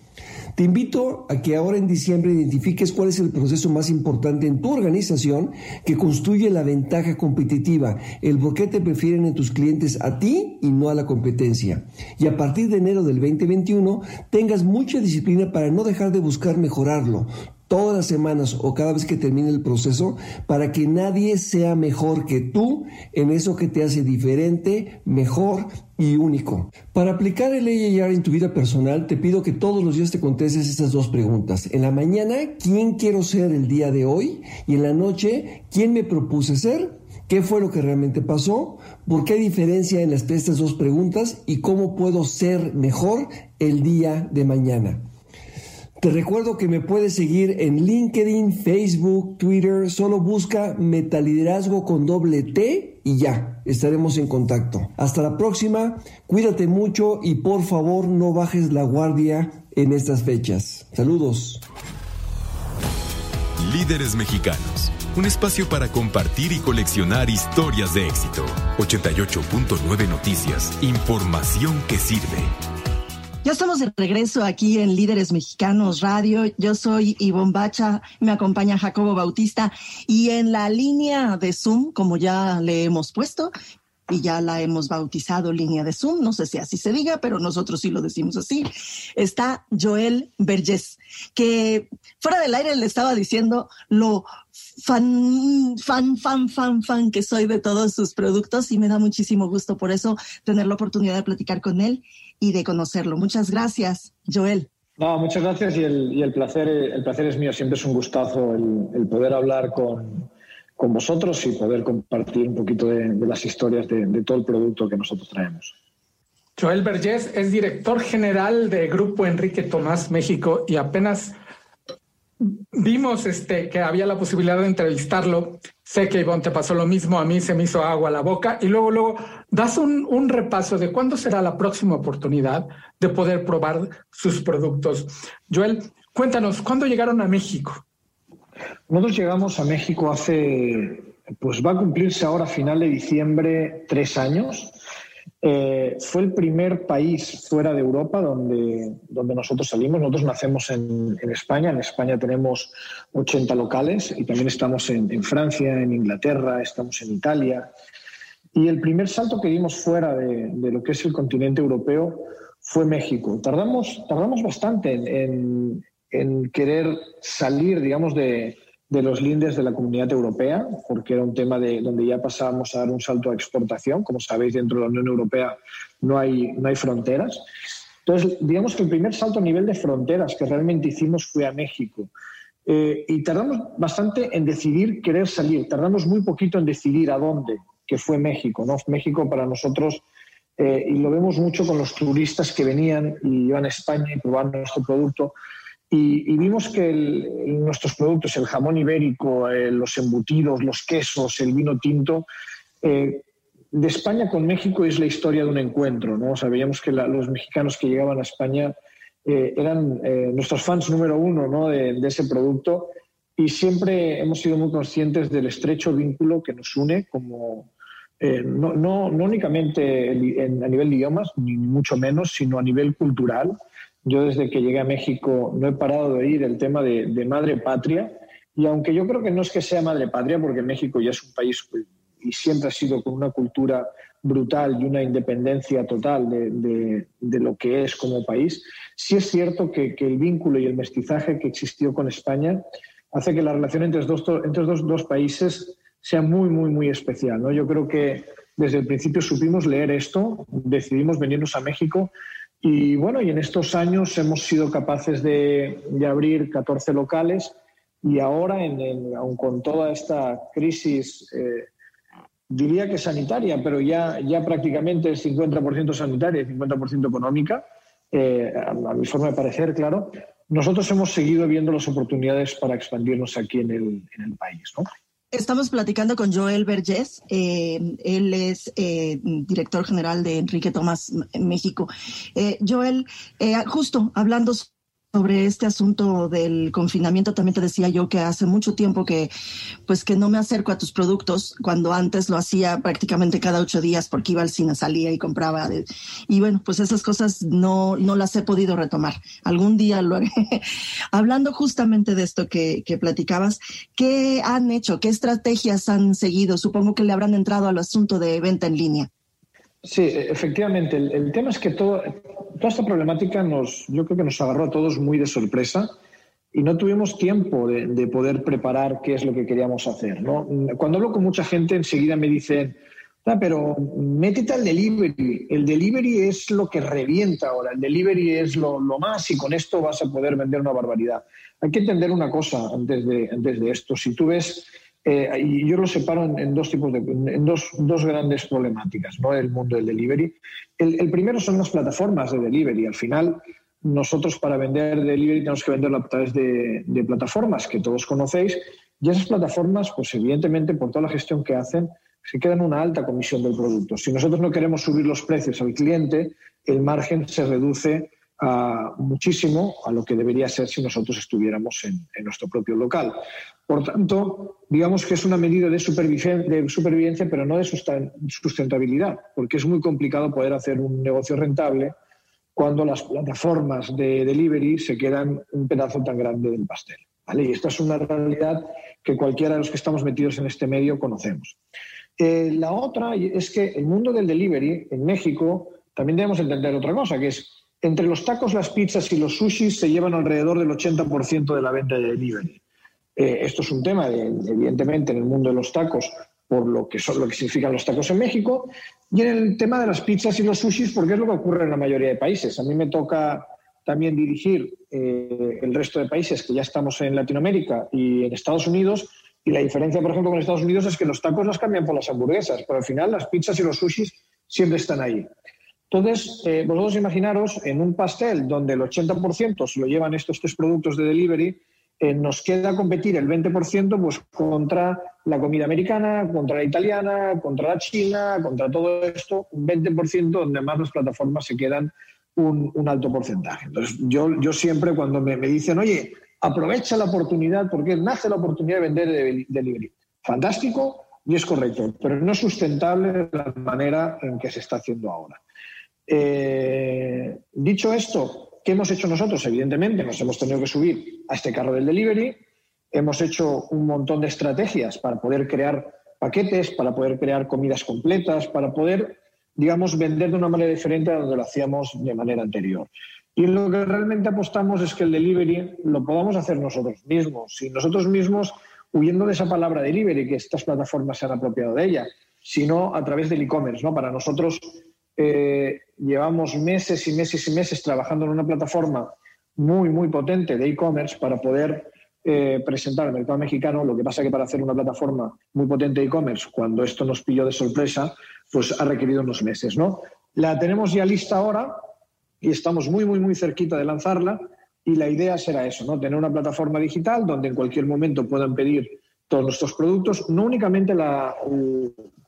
Te invito a que ahora en diciembre identifiques cuál es el proceso más importante en tu organización que construye la ventaja competitiva, el por qué te prefieren en tus clientes a ti y no a la competencia. Y a partir de enero del 2021 tengas mucha disciplina para no dejar de buscar mejorarlo todas las semanas o cada vez que termine el proceso para que nadie sea mejor que tú en eso que te hace diferente, mejor y único. Para aplicar el AAR en tu vida personal, te pido que todos los días te contestes estas dos preguntas. En la mañana, ¿quién quiero ser el día de hoy? Y en la noche, ¿quién me propuse ser? ¿Qué fue lo que realmente pasó? ¿Por qué diferencia en estas dos preguntas? ¿Y cómo puedo ser mejor el día de mañana? Te recuerdo que me puedes seguir en LinkedIn, Facebook, Twitter. Solo busca Metaliderazgo con doble T y ya, estaremos en contacto. Hasta la próxima, cuídate mucho y por favor no bajes la guardia en estas fechas. Saludos. Líderes mexicanos. Un espacio para compartir y coleccionar historias de éxito. 88.9 Noticias. Información que sirve. Ya estamos de regreso aquí en Líderes Mexicanos Radio. Yo soy Ivonne Bacha, me acompaña Jacobo Bautista y en la línea de Zoom, como ya le hemos puesto, y ya la hemos bautizado línea de Zoom, no sé si así se diga, pero nosotros sí lo decimos así, está Joel Vergés, que fuera del aire le estaba diciendo lo fan, fan, fan, fan, fan que soy de todos sus productos y me da muchísimo gusto por eso tener la oportunidad de platicar con él y de conocerlo. Muchas gracias, Joel. No, muchas gracias y el, placer, el placer es mío. Siempre es un gustazo el, poder hablar con, vosotros y poder compartir un poquito de, las historias de, de, todo el producto que nosotros traemos. Joel Vergés es director general de Grupo Enrique Tomás México y apenas vimos este, que había la posibilidad de entrevistarlo. Sé que Ivonne te pasó lo mismo, a mí se me hizo agua la boca y luego, luego das un, un, repaso de cuándo será la próxima oportunidad de poder probar sus productos. Joel, cuéntanos, ¿cuándo llegaron a México? Nosotros llegamos a México hace, pues va a cumplirse ahora final de diciembre tres años. Eh, fue el primer país fuera de Europa donde, donde nosotros salimos. Nosotros nacemos en, España. En España tenemos 80 locales y también estamos en, Francia, en Inglaterra, estamos en Italia. Y el primer salto que dimos fuera de, lo que es el continente europeo fue México. Tardamos, tardamos bastante en, en querer salir, digamos, de, de los lindes de la comunidad europea, porque era un tema de donde ya pasábamos a dar un salto a exportación. Como sabéis, dentro de la Unión Europea no hay, no hay fronteras. Entonces, digamos que el primer salto a nivel de fronteras que realmente hicimos fue a México. Eh, y tardamos bastante en decidir querer salir, tardamos muy poquito en decidir a dónde, que fue México. ¿no? México para nosotros, eh, y lo vemos mucho con los turistas que venían y iban a España y probaban nuestro producto, y, vimos que nuestros productos, el jamón ibérico, eh, los embutidos, los quesos, el vino tinto, eh, de España con México es la historia de un encuentro. ¿no? O veíamos que los mexicanos que llegaban a España eh, eran nuestros fans número uno ¿no? de, ese producto y siempre hemos sido muy conscientes del estrecho vínculo que nos une como, no, no, únicamente a nivel de idiomas, ni mucho menos, sino a nivel cultural. Yo desde que llegué a México no he parado de oír el tema de, madre patria y aunque yo creo que no es que sea madre patria, porque México ya es un país y siempre ha sido con una cultura brutal y una independencia total de, lo que es como país, sí es cierto que, el vínculo y el mestizaje que existió con España hace que la relación entre dos, entre dos, dos países sea muy, muy, muy especial. ¿no? Yo creo que desde el principio supimos leer esto, decidimos venirnos a México y bueno, y en estos años hemos sido capaces de, de abrir 14 locales y ahora, en, aun con toda esta crisis, eh, diría que sanitaria, pero ya, ya prácticamente el 50% sanitaria y el 50% económica, eh, a, mi forma de parecer, claro, nosotros hemos seguido viendo las oportunidades para expandirnos aquí en el, en el país. ¿no? Estamos platicando con Joel Vergés. Eh, él es eh, director general de Enrique Tomás México. Eh, Joel, justo hablando sobre este asunto del confinamiento, también te decía yo que hace mucho tiempo que, pues, que no me acerco a tus productos, cuando antes lo hacía prácticamente cada ocho días porque iba al cine, salía y compraba. y bueno, pues esas cosas no, no las he podido retomar. Algún día lo haré. *laughs* Hablando justamente de esto que, que platicabas, ¿qué han hecho? ¿Qué estrategias han seguido? Supongo que le habrán entrado al asunto de venta en línea. Sí, efectivamente. El, tema es que todo, toda esta problemática nos, yo creo que nos agarró a todos muy de sorpresa y no tuvimos tiempo de, poder preparar qué es lo que queríamos hacer. ¿no? Cuando hablo con mucha gente, enseguida me dicen, ah, pero métete al delivery. El delivery es lo que revienta ahora. El delivery es lo, lo, más y con esto vas a poder vender una barbaridad. Hay que entender una cosa antes de, antes de esto. Si tú ves eh, y yo lo separo en, dos tipos de, en dos, dos, grandes problemáticas, ¿no? El mundo del delivery. El, primero son las plataformas de delivery. Al final, nosotros para vender delivery tenemos que venderlo a través de, de, plataformas que todos conocéis. Y esas plataformas, pues evidentemente, por toda la gestión que hacen, se quedan una alta comisión del producto. Si nosotros no queremos subir los precios al cliente, el margen se reduce a muchísimo a lo que debería ser si nosotros estuviéramos en, en, nuestro propio local. Por tanto, digamos que es una medida de supervivencia, de supervivencia, pero no de sustentabilidad, porque es muy complicado poder hacer un negocio rentable cuando las plataformas de delivery se quedan un pedazo tan grande del pastel. ¿vale? Y esta es una realidad que cualquiera de los que estamos metidos en este medio conocemos. Eh, la otra es que el mundo del delivery en México también debemos entender otra cosa, que es entre los tacos, las pizzas y los sushis se llevan alrededor del 80% de la venta de delivery. Eh, esto es un tema, evidentemente, en el mundo de los tacos, por lo que, son, lo que significan los tacos en México, y en el tema de las pizzas y los sushis, porque es lo que ocurre en la mayoría de países. A mí me toca también dirigir eh, el resto de países que ya estamos en Latinoamérica y en Estados Unidos, y la diferencia, por ejemplo, con Estados Unidos es que los tacos los cambian por las hamburguesas, pero al final las pizzas y los sushis siempre están ahí. Entonces, eh, vosotros imaginaros en un pastel donde el 80% se lo llevan estos tres productos de delivery, eh, nos queda competir el 20% pues, contra la comida americana, contra la italiana, contra la china, contra todo esto, un 20% donde más las plataformas se quedan un, alto porcentaje. Entonces, yo, yo siempre cuando me, dicen, oye, aprovecha la oportunidad, porque nace la oportunidad de vender de delivery. Fantástico y es correcto, pero no es sustentable la manera en que se está haciendo ahora. Eh, dicho esto, ¿Qué hemos hecho nosotros? Evidentemente, nos hemos tenido que subir a este carro del delivery. Hemos hecho un montón de estrategias para poder crear paquetes, para poder crear comidas completas, para poder, digamos, vender de una manera diferente a donde lo hacíamos de manera anterior. Y lo que realmente apostamos es que el delivery lo podamos hacer nosotros mismos, si nosotros mismos, huyendo de esa palabra delivery, que estas plataformas se han apropiado de ella, sino a través del e-commerce. ¿no? Para nosotros eh, llevamos meses y meses y meses trabajando en una plataforma muy, muy potente de e-commerce para poder eh, presentar al mercado mexicano. Lo que pasa que para hacer una plataforma muy potente de e-commerce, cuando esto nos pilló de sorpresa, pues ha requerido unos meses, ¿no? La tenemos ya lista ahora y estamos muy, muy, muy cerquita de lanzarla y la idea será eso, ¿no? Tener una plataforma digital donde en cualquier momento puedan pedir todos nuestros productos, no únicamente la,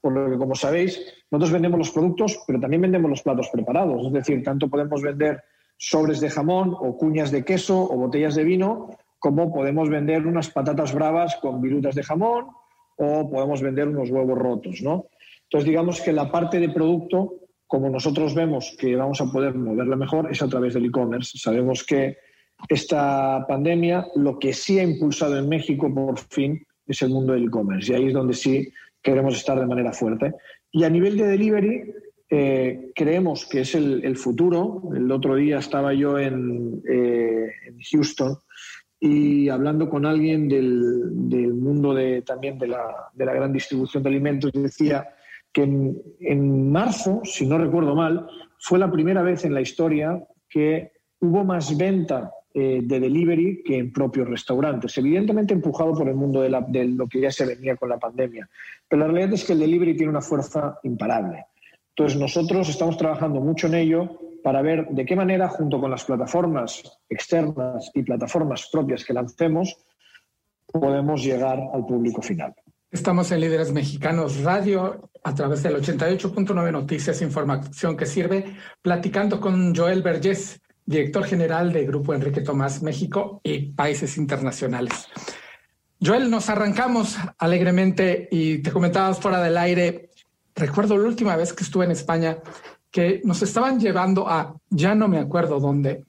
por lo que como sabéis, nosotros vendemos los productos, pero también vendemos los platos preparados. Es decir, tanto podemos vender sobres de jamón o cuñas de queso o botellas de vino, como podemos vender unas patatas bravas con virutas de jamón o podemos vender unos huevos rotos, ¿no? Entonces, digamos que la parte de producto, como nosotros vemos que vamos a poder moverla mejor, es a través del e-commerce. Sabemos que esta pandemia lo que sí ha impulsado en México, por fin, es el mundo del e-commerce. Y ahí es donde sí queremos estar de manera fuerte. Y a nivel de delivery, eh, creemos que es el, futuro. El otro día estaba yo en, eh, en Houston y hablando con alguien del, mundo de, también de la, de la, gran distribución de alimentos, decía que en, marzo, si no recuerdo mal, fue la primera vez en la historia que hubo más venta eh, de delivery que en propios restaurantes, evidentemente empujado por el mundo de, de, lo que ya se venía con la pandemia. Pero la realidad es que el delivery tiene una fuerza imparable. Entonces nosotros estamos trabajando mucho en ello para ver de qué manera, junto con las plataformas externas y plataformas propias que lancemos, podemos llegar al público final. Estamos en Líderes Mexicanos Radio a través del 88.9 Noticias, información que sirve, platicando con Joel Vergés, director general de Grupo Enrique Tomás México y Países Internacionales. Joel, nos arrancamos alegremente y te comentabas fuera del aire. Recuerdo la última vez que estuve en España que nos estaban llevando a, ya no me acuerdo dónde,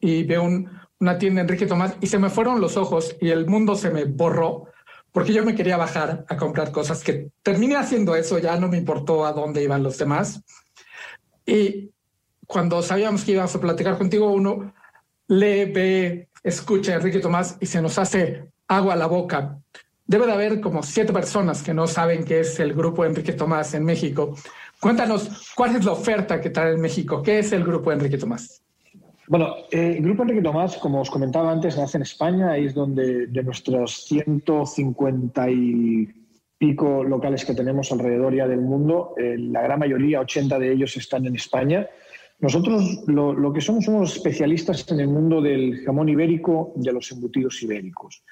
y veo una tienda Enrique Tomás y se me fueron los ojos y el mundo se me borró porque yo me quería bajar a comprar cosas que terminé haciendo eso, ya no me importó a dónde iban los demás. Y cuando sabíamos que íbamos a platicar contigo, uno lee, ve, escucha a Enrique Tomás y se nos hace agua a la boca. Debe de haber como siete personas que no saben qué es el grupo Enrique Tomás en México. Cuéntanos, ¿cuál es la oferta que trae en México? ¿Qué es el Grupo Enrique Tomás? Bueno, eh, el Grupo Enrique Tomás, como os comentaba antes, nace en España. Ahí es donde de nuestros 150 y pico locales que tenemos alrededor ya del mundo, eh, la gran mayoría, 80 de ellos, están en España. Nosotros lo, que somos somos especialistas en el mundo del jamón ibérico de los embutidos ibéricos.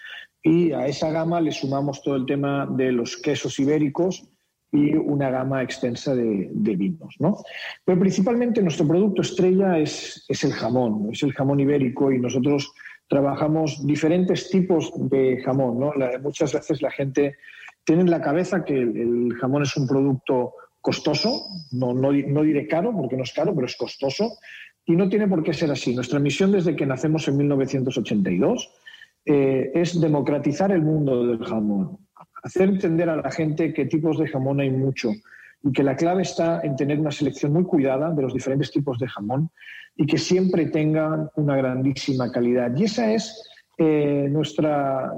Y a esa gama le sumamos todo el tema de los quesos ibéricos y una gama extensa de, vinos. ¿no? Pero principalmente nuestro producto estrella es, es el jamón, es el jamón ibérico y nosotros trabajamos diferentes tipos de jamón. ¿no? muchas veces la gente tiene en la cabeza que el, jamón es un producto costoso, no, no, no, diré caro porque no es caro, pero es costoso y no tiene por qué ser así. Nuestra misión desde que nacemos en 1982 eh, es democratizar el mundo del jamón hacer entender a la gente qué tipos de jamón hay mucho y que la clave está en tener una selección muy cuidada de los diferentes tipos de jamón y que siempre tengan una grandísima calidad. Y esa es eh, nuestra,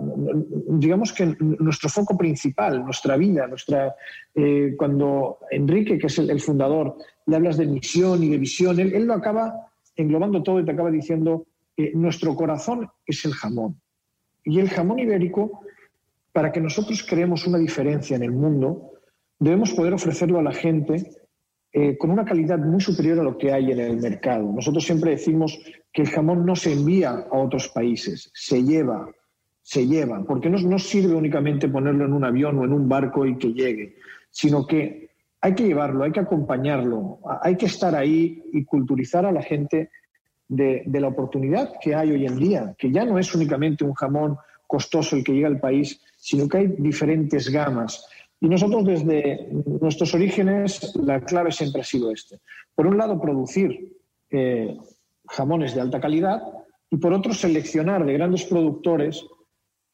digamos que nuestro foco principal, nuestra vida, nuestra, eh, cuando Enrique, que es el, fundador, le hablas de misión y de visión, él, lo acaba englobando todo y te acaba diciendo, nuestro corazón es el jamón. Y el jamón ibérico para que nosotros creemos una diferencia en el mundo, debemos poder ofrecerlo a la gente eh, con una calidad muy superior a lo que hay en el mercado. Nosotros siempre decimos que el jamón no se envía a otros países, se lleva, se lleva, porque no, no sirve únicamente ponerlo en un avión o en un barco y que llegue, sino que hay que llevarlo, hay que acompañarlo, hay que estar ahí y culturizar a la gente de, de la oportunidad que hay hoy en día, que ya no es únicamente un jamón costoso el que llega al país, sino que hay diferentes gamas. Y nosotros desde nuestros orígenes la clave siempre ha sido este. Por un lado, producir eh, jamones de alta calidad y por otro, seleccionar de grandes productores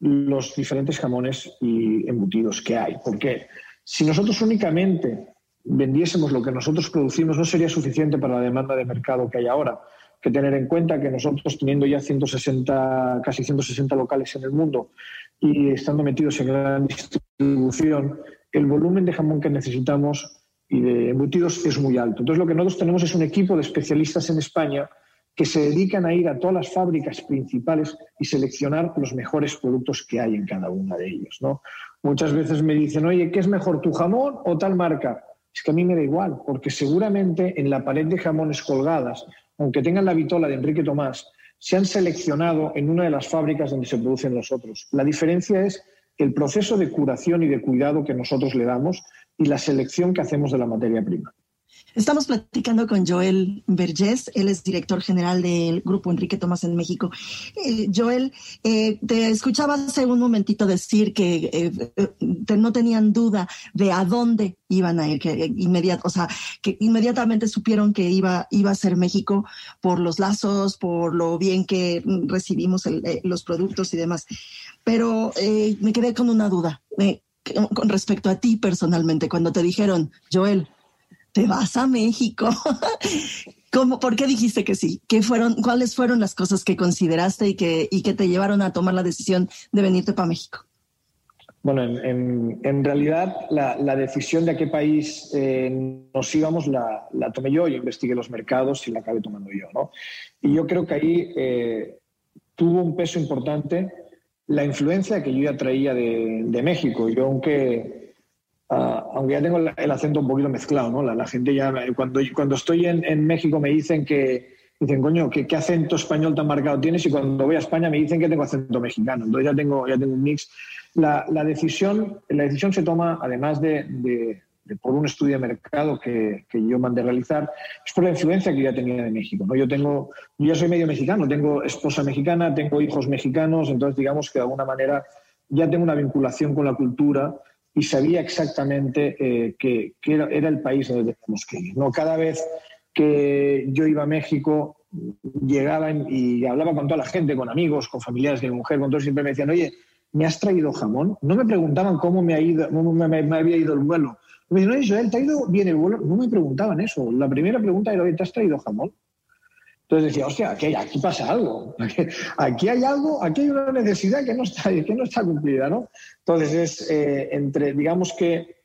los diferentes jamones y embutidos que hay. Porque si nosotros únicamente vendiésemos lo que nosotros producimos, no sería suficiente para la demanda de mercado que hay ahora. que tener en cuenta que nosotros, teniendo ya 160, casi 160 locales en el mundo, y estando metidos en gran distribución, el volumen de jamón que necesitamos y de embutidos es muy alto. Entonces, lo que nosotros tenemos es un equipo de especialistas en España que se dedican a ir a todas las fábricas principales y seleccionar los mejores productos que hay en cada una de ellos. ¿no? Muchas veces me dicen, oye, ¿qué es mejor, tu jamón o tal marca? Es que a mí me da igual, porque seguramente en la pared de jamones colgadas, aunque tengan la vitola de Enrique Tomás, se han seleccionado en una de las fábricas donde se producen los otros. La diferencia es el proceso de curación y de cuidado que nosotros le damos y la selección que hacemos de la materia prima. Estamos platicando con Joel Vergés, él es director general del Grupo Enrique Tomás en México. Eh, Joel, eh, te escuchaba hace un momentito decir que eh, no tenían duda de a dónde iban a ir, que o sea, que inmediatamente supieron que iba, iba a ser México por los lazos, por lo bien que recibimos los productos y demás. Pero me quedé con una duda con respecto a ti personalmente, cuando te dijeron, Joel, te vas a México. *laughs* ¿Cómo, ¿Por qué dijiste que sí? ¿Qué fueron, ¿Cuáles fueron las cosas que consideraste y que, te llevaron a tomar la decisión de venirte para México? Bueno, en, realidad la, decisión de a qué país eh, nos íbamos la, la, tomé yo, yo investigué los mercados y la acabé tomando yo. ¿no? Y yo creo que ahí eh, tuvo un peso importante la influencia que yo ya traía de, de México. Yo, aunque, uh, aunque ya tengo el acento un poquito mezclado, ¿no? la, la gente ya, cuando, cuando estoy en, en México me dicen que, dicen, coño, ¿qué, ¿qué, acento español tan marcado tienes? Y cuando voy a España me dicen que tengo acento mexicano. Entonces ya tengo, ya tengo un mix. La, la decisión, la decisión se toma, además de, de, de por un estudio de mercado que, que, yo mandé realizar, es por la influencia que yo ya tenía de México. ¿no? Yo, tengo, yo soy medio mexicano, tengo esposa mexicana, tengo hijos mexicanos, entonces digamos que de alguna manera ya tengo una vinculación con la cultura y sabía exactamente eh, que, era, el país donde teníamos que ir. ¿no? Cada vez que yo iba a México, llegaba y hablaba con toda la gente, con amigos, con familiares de mi mujer, con todos, siempre me decían, oye, ¿me has traído jamón? No me preguntaban cómo me, ha ido, cómo me, me, me había ido el vuelo. Me decían, oye, Joel, ¿te ha ido bien el vuelo? No me preguntaban eso. La primera pregunta era, oye, ¿te has traído jamón? Entonces decía, hostia, aquí, aquí pasa algo. Aquí, hay algo, aquí hay una necesidad que no está, que no está cumplida, ¿no? Entonces es eh, entre, digamos que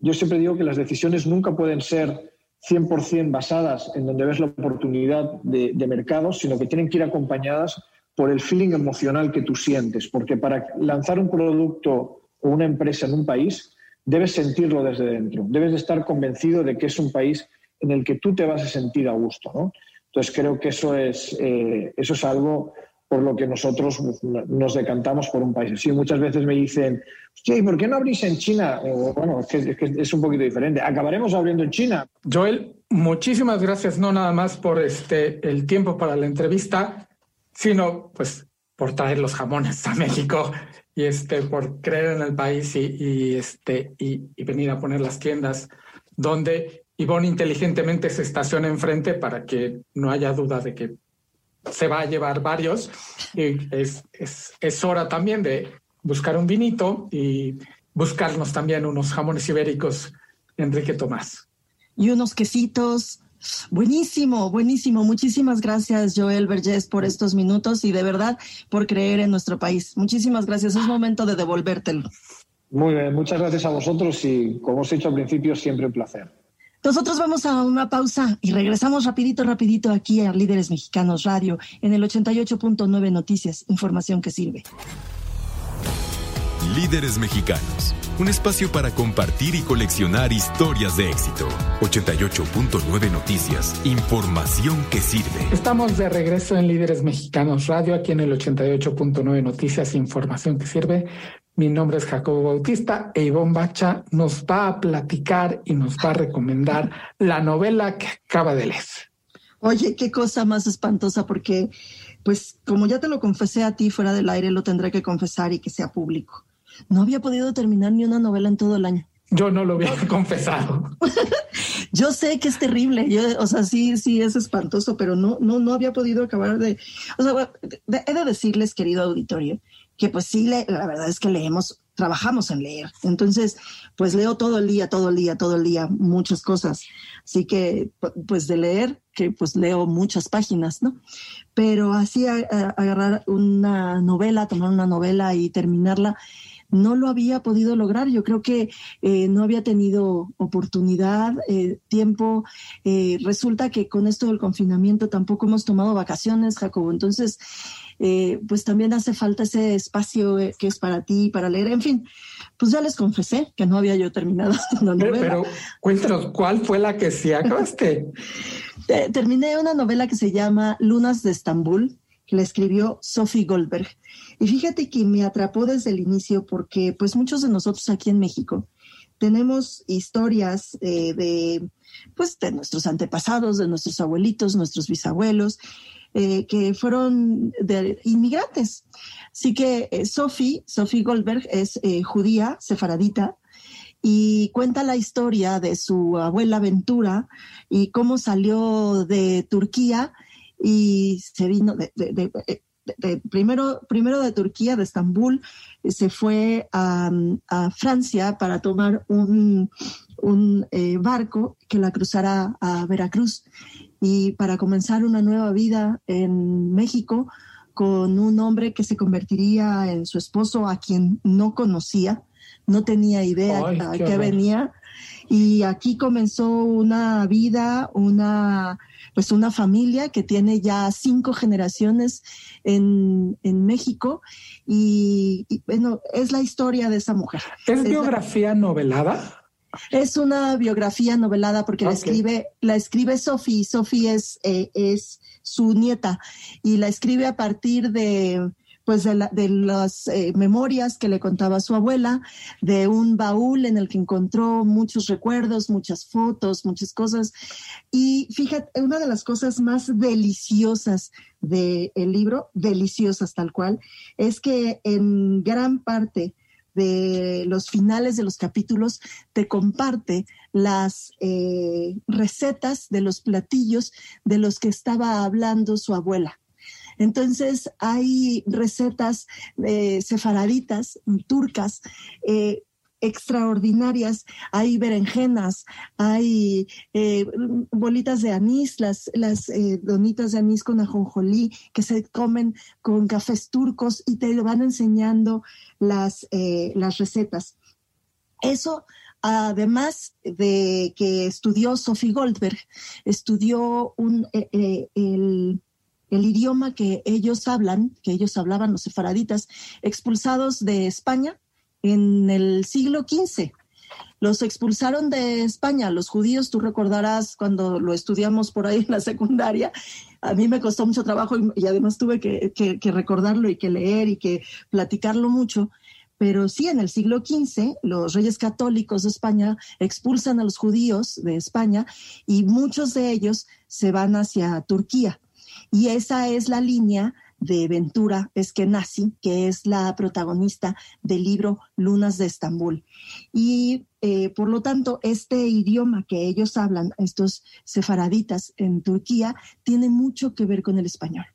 yo siempre digo que las decisiones nunca pueden ser 100% basadas en donde ves la oportunidad de, de mercado, sino que tienen que ir acompañadas por el feeling emocional que tú sientes, porque para lanzar un producto o una empresa en un país, debes sentirlo desde dentro, debes de estar convencido de que es un país en el que tú te vas a sentir a gusto. ¿no? Entonces creo que eso es, eh, eso es algo por lo que nosotros nos decantamos por un país así. Muchas veces me dicen, ¿y por qué no abrís en China? Bueno, es que, es que, es un poquito diferente. Acabaremos abriendo en China. Joel, muchísimas gracias, no nada más por este, el tiempo para la entrevista, sino pues por traer los jamones a México y este, por creer en el país y, y este, y, y venir a poner las tiendas donde Ivonne inteligentemente se estaciona enfrente para que no haya duda de que se va a llevar varios. Y es, es, es hora también de buscar un vinito y buscarnos también unos jamones ibéricos, Enrique Tomás. Y unos quesitos. Buenísimo, buenísimo. Muchísimas gracias, Joel Vergés, por estos minutos y de verdad por creer en nuestro país. Muchísimas gracias. Es momento de devolvértelo. Muy bien, muchas gracias a vosotros y como os he dicho al principio, siempre un placer. Nosotros vamos a una pausa y regresamos rapidito, rapidito aquí a Líderes Mexicanos Radio en el 88.9 Noticias, información que sirve. Líderes Mexicanos, un espacio para compartir y coleccionar historias de éxito. 88.9 Noticias, información que sirve. Estamos de regreso en Líderes Mexicanos Radio, aquí en el 88.9 Noticias, información que sirve. Mi nombre es Jacobo Bautista e Ivonne Bacha nos va a platicar y nos va a recomendar la novela que acaba de leer. Oye, qué cosa más espantosa, porque, pues, como ya te lo confesé a ti fuera del aire, lo tendré que confesar y que sea público. No había podido terminar ni una novela en todo el año. Yo no lo había *laughs* confesado. *laughs* yo sé que es terrible, yo, o sea, sí, sí es espantoso, pero no, no, no había podido acabar de, o sea, he de decirles, querido auditorio, que pues sí, le, la verdad es que leemos, trabajamos en leer. Entonces, pues leo todo el día, todo el día, todo el día, muchas cosas. Así que, pues de leer, que pues leo muchas páginas, ¿no? Pero así agarrar una novela, tomar una novela y terminarla, no lo había podido lograr. Yo creo que eh, no había tenido oportunidad, eh, tiempo. Eh, resulta que con esto del confinamiento tampoco hemos tomado vacaciones, Jacobo. Entonces, eh, pues también hace falta ese espacio eh, que es para ti, para leer. En fin, pues ya les confesé que no había yo terminado *laughs* la novela. Pero cuéntanos, ¿cuál fue la que sí acabaste? *laughs* Terminé una novela que se llama Lunas de Estambul, que la escribió Sophie Goldberg. Y fíjate que me atrapó desde el inicio porque pues muchos de nosotros aquí en México tenemos historias eh, de pues de nuestros antepasados, de nuestros abuelitos, nuestros bisabuelos, eh, que fueron de inmigrantes. Así que eh, Sophie, Goldberg es eh, judía, sefaradita, y cuenta la historia de su abuela Ventura y cómo salió de Turquía y se vino de, de primero, primero de Turquía, de Estambul, se fue a, a Francia para tomar un, un eh, barco que la cruzara a Veracruz y para comenzar una nueva vida en México con un hombre que se convertiría en su esposo a quien no conocía, no tenía idea a qué venía. Y aquí comenzó una vida, una pues una familia que tiene ya cinco generaciones en, México y, bueno, es la historia de esa mujer. ¿Es, biografía novelada? Es una biografía novelada porque la escribe, la escribe Sophie. Sophie es, eh, es su nieta y la escribe a partir de pues de, las eh, memorias que le contaba su abuela, de un baúl en el que encontró muchos recuerdos, muchas fotos, muchas cosas. Y fíjate, una de las cosas más deliciosas del libro, deliciosas tal cual, es que en gran parte de los finales de los capítulos te comparte las eh, recetas de los platillos de los que estaba hablando su abuela. Entonces hay recetas eh, sefaraditas, turcas, eh, extraordinarias. Hay berenjenas, hay eh, bolitas de anís, las, las donitas de anís con ajonjolí que se comen con cafés turcos y te van enseñando las, las recetas. Eso además de que estudió Sophie Goldberg, estudió un, el el idioma que ellos hablan, que ellos hablaban los sefaraditas, expulsados de España en el siglo XV. Los expulsaron de España, los judíos, tú recordarás cuando lo estudiamos por ahí en la secundaria, a mí me costó mucho trabajo y, además tuve que, recordarlo y que leer y que platicarlo mucho. Pero sí, en el siglo XV, los reyes católicos de España expulsan a los judíos de España y muchos de ellos se van hacia Turquía. Y esa es la línea de Ventura Eskenazi, que es la protagonista del libro Lunas de Estambul. Y eh, por lo tanto, este idioma que ellos hablan, estos sefaraditas en Turquía, tiene mucho que ver con el español.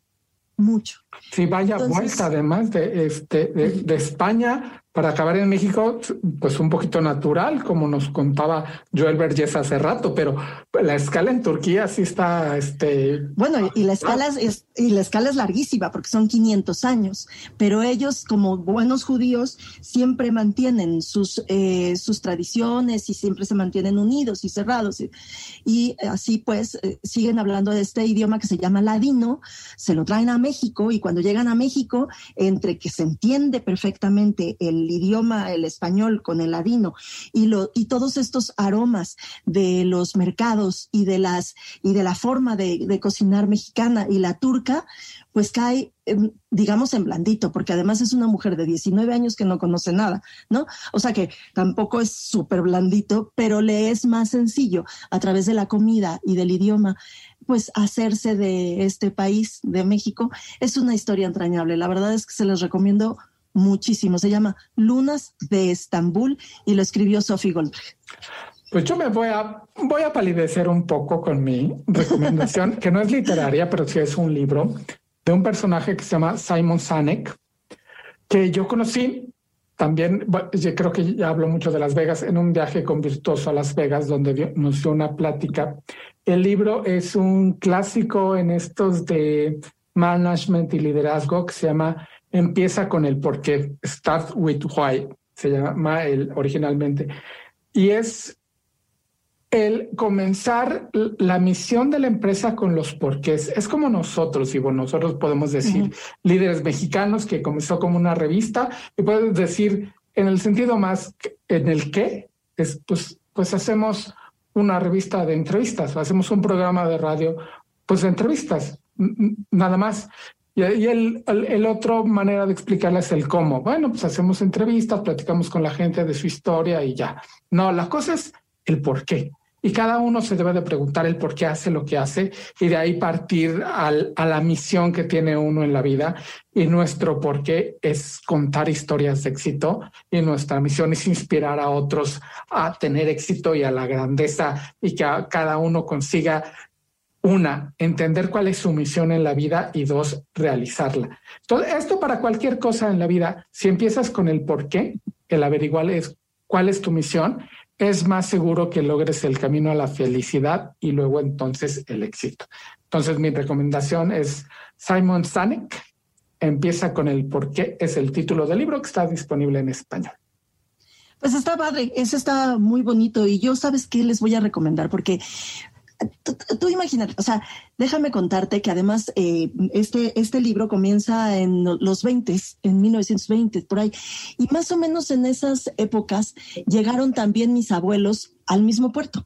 Mucho. Sí, vaya vuelta además de, este, de España para acabar en México, pues un poquito natural, como nos contaba Joel Vergés hace rato, pero la escala en Turquía sí está, este... Bueno, y la escala es, y la escala es larguísima porque son 500 años, pero ellos como buenos judíos siempre mantienen sus, eh, sus tradiciones y siempre se mantienen unidos y cerrados. Y, así pues eh, siguen hablando de este idioma que se llama ladino, se lo traen a México y cuando llegan a México, entre que se entiende perfectamente el idioma, el español con el ladino y, lo, y todos estos aromas de los mercados y de, las, y de la forma de, cocinar mexicana y la turca, pues cae, digamos, en blandito, porque además es una mujer de 19 años que no conoce nada, ¿no? O sea que tampoco es súper blandito, pero le es más sencillo a través de la comida y del idioma, pues hacerse de este país, de México. Es una historia entrañable. La verdad es que se les recomiendo muchísimo. Se llama Lunas de Estambul y lo escribió Sophie Goldberg. Pues yo me voy a, voy a palidecer un poco con mi recomendación, que no es literaria, pero sí es un libro de un personaje que se llama Simon Sanek, que yo conocí también, yo creo que ya hablo mucho de Las Vegas, en un viaje con Virtuoso a Las Vegas, donde nos dio una plática. El libro es un clásico en estos de management y liderazgo que se llama empieza con el por qué, Start with Why, se llama el originalmente. Y es el comenzar la misión de la empresa con los porqués. Es como nosotros, y bueno, nosotros podemos decir líderes mexicanos que comenzó como una revista y puedes decir en el sentido más en el qué, es pues, pues hacemos una revista de entrevistas, hacemos un programa de radio, pues de entrevistas, nada más. Y, el, el, otro manera de explicarla es el cómo. Bueno, pues hacemos entrevistas, platicamos con la gente de su historia y ya. No, la cosa es el por qué. Y cada uno se debe de preguntar el por qué hace lo que hace y de ahí partir a la misión que tiene uno en la vida. Y nuestro por qué es contar historias de éxito y nuestra misión es inspirar a otros a tener éxito y a la grandeza y que cada uno consiga una, entender cuál es su misión en la vida y dos, realizarla. Entonces, esto para cualquier cosa en la vida, si empiezas con el por qué, el averiguar es cuál es tu misión, es más seguro que logres el camino a la felicidad y luego entonces el éxito. Entonces mi recomendación es Simon Sinek, empieza con el por qué es el título del libro que está disponible en español. Pues está padre, eso está muy bonito y yo sabes qué les voy a recomendar porque tú, imagínate, o sea, déjame contarte que además eh, este, este libro comienza en los 20, en 1920, por ahí, y más o menos en esas épocas llegaron también mis abuelos al mismo puerto,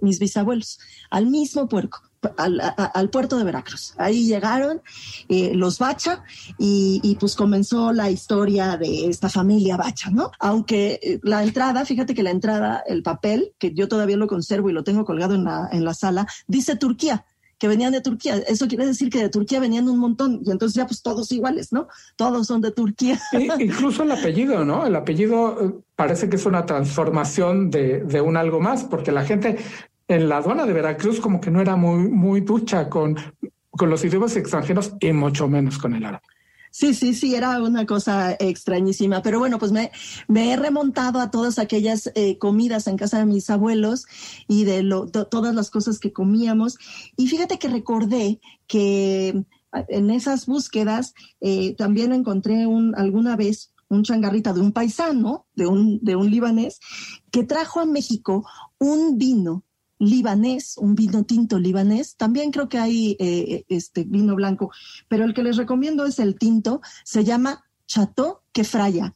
mis bisabuelos, al mismo puerto al, puerto de Veracruz. Ahí llegaron eh, los Bacha y, pues comenzó la historia de esta familia Bacha, ¿no? Aunque eh, la entrada, fíjate que la entrada, el papel, que yo todavía lo conservo y lo tengo colgado en la, en la sala, dice Turquía que venían de Turquía. Eso quiere decir que de Turquía venían un montón y entonces ya pues todos iguales, ¿no? Todos son de Turquía. incluso el apellido, ¿no? El apellido eh, parece que es una transformación de, de un algo más, porque la gente en la aduana de Veracruz como que no era muy, muy ducha con, con los idiomas extranjeros y mucho menos con el árabe. Sí, sí, sí, era una cosa extrañísima. Pero bueno, pues me, me he remontado a todas aquellas eh, comidas en casa de mis abuelos y de, lo, todas las cosas que comíamos. Y fíjate que recordé que en esas búsquedas eh, también encontré un, alguna vez un changarrita de un paisano, de un, de un libanés, que trajo a México un vino libanés, un vino tinto libanés. También creo que hay eh, este vino blanco, pero el que les recomiendo es el tinto. Se llama Chateau Quefraya.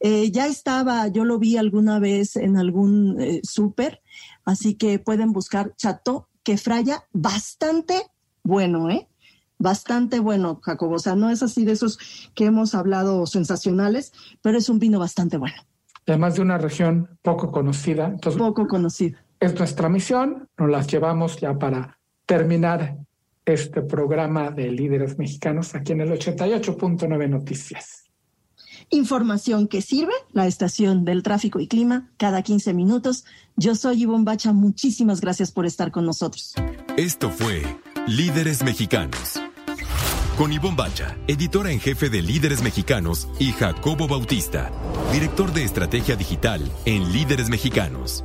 Eh, ya estaba, yo lo vi alguna vez en algún eh, súper, así que pueden buscar Chateau Quefraya, bastante bueno, ¿eh? Bastante bueno, Jacobo. O sea, no es así de esos que hemos hablado sensacionales, pero es un vino bastante bueno. Además de una región poco conocida. poco conocida es nuestra misión, nos las llevamos ya para terminar este programa de líderes mexicanos aquí en el 88.9 Noticias. Información que sirve, la estación del tráfico y clima, cada 15 minutos. Yo soy Ivonne Bacha, muchísimas gracias por estar con nosotros. Esto fue Líderes Mexicanos. Con Ivonne Bacha, editora en jefe de Líderes Mexicanos, y Jacobo Bautista, director de Estrategia Digital en Líderes Mexicanos.